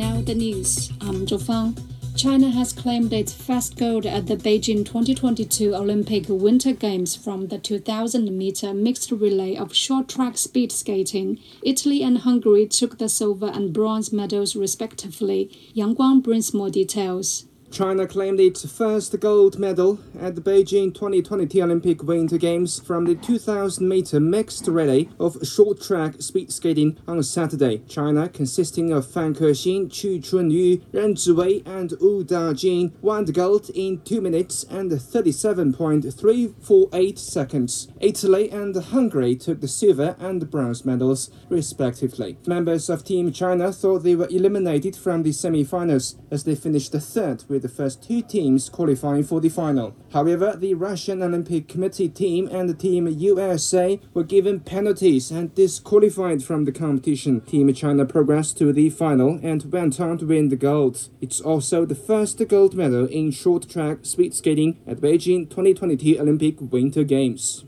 Now the news. I'm Zhou Fang. China has claimed its first gold at the Beijing 2022 Olympic Winter Games from the 2000 meter mixed relay of short track speed skating. Italy and Hungary took the silver and bronze medals respectively. Yang Guang brings more details. China claimed its first gold medal at the Beijing 2020 Olympic Winter Games from the 2000 meter mixed relay of short track speed skating on Saturday. China, consisting of Fan Kexin, Qu Chunyu, Ren Ziwei, and Wu Dajing, won the gold in 2 minutes and 37.348 seconds. Italy and Hungary took the silver and bronze medals, respectively. Members of Team China thought they were eliminated from the semi finals as they finished third with the first two teams qualifying for the final. However, the Russian Olympic Committee team and the Team USA were given penalties and disqualified from the competition. Team China progressed to the final and went on to win the gold. It's also the first gold medal in short track speed skating at Beijing 2022 Olympic Winter Games.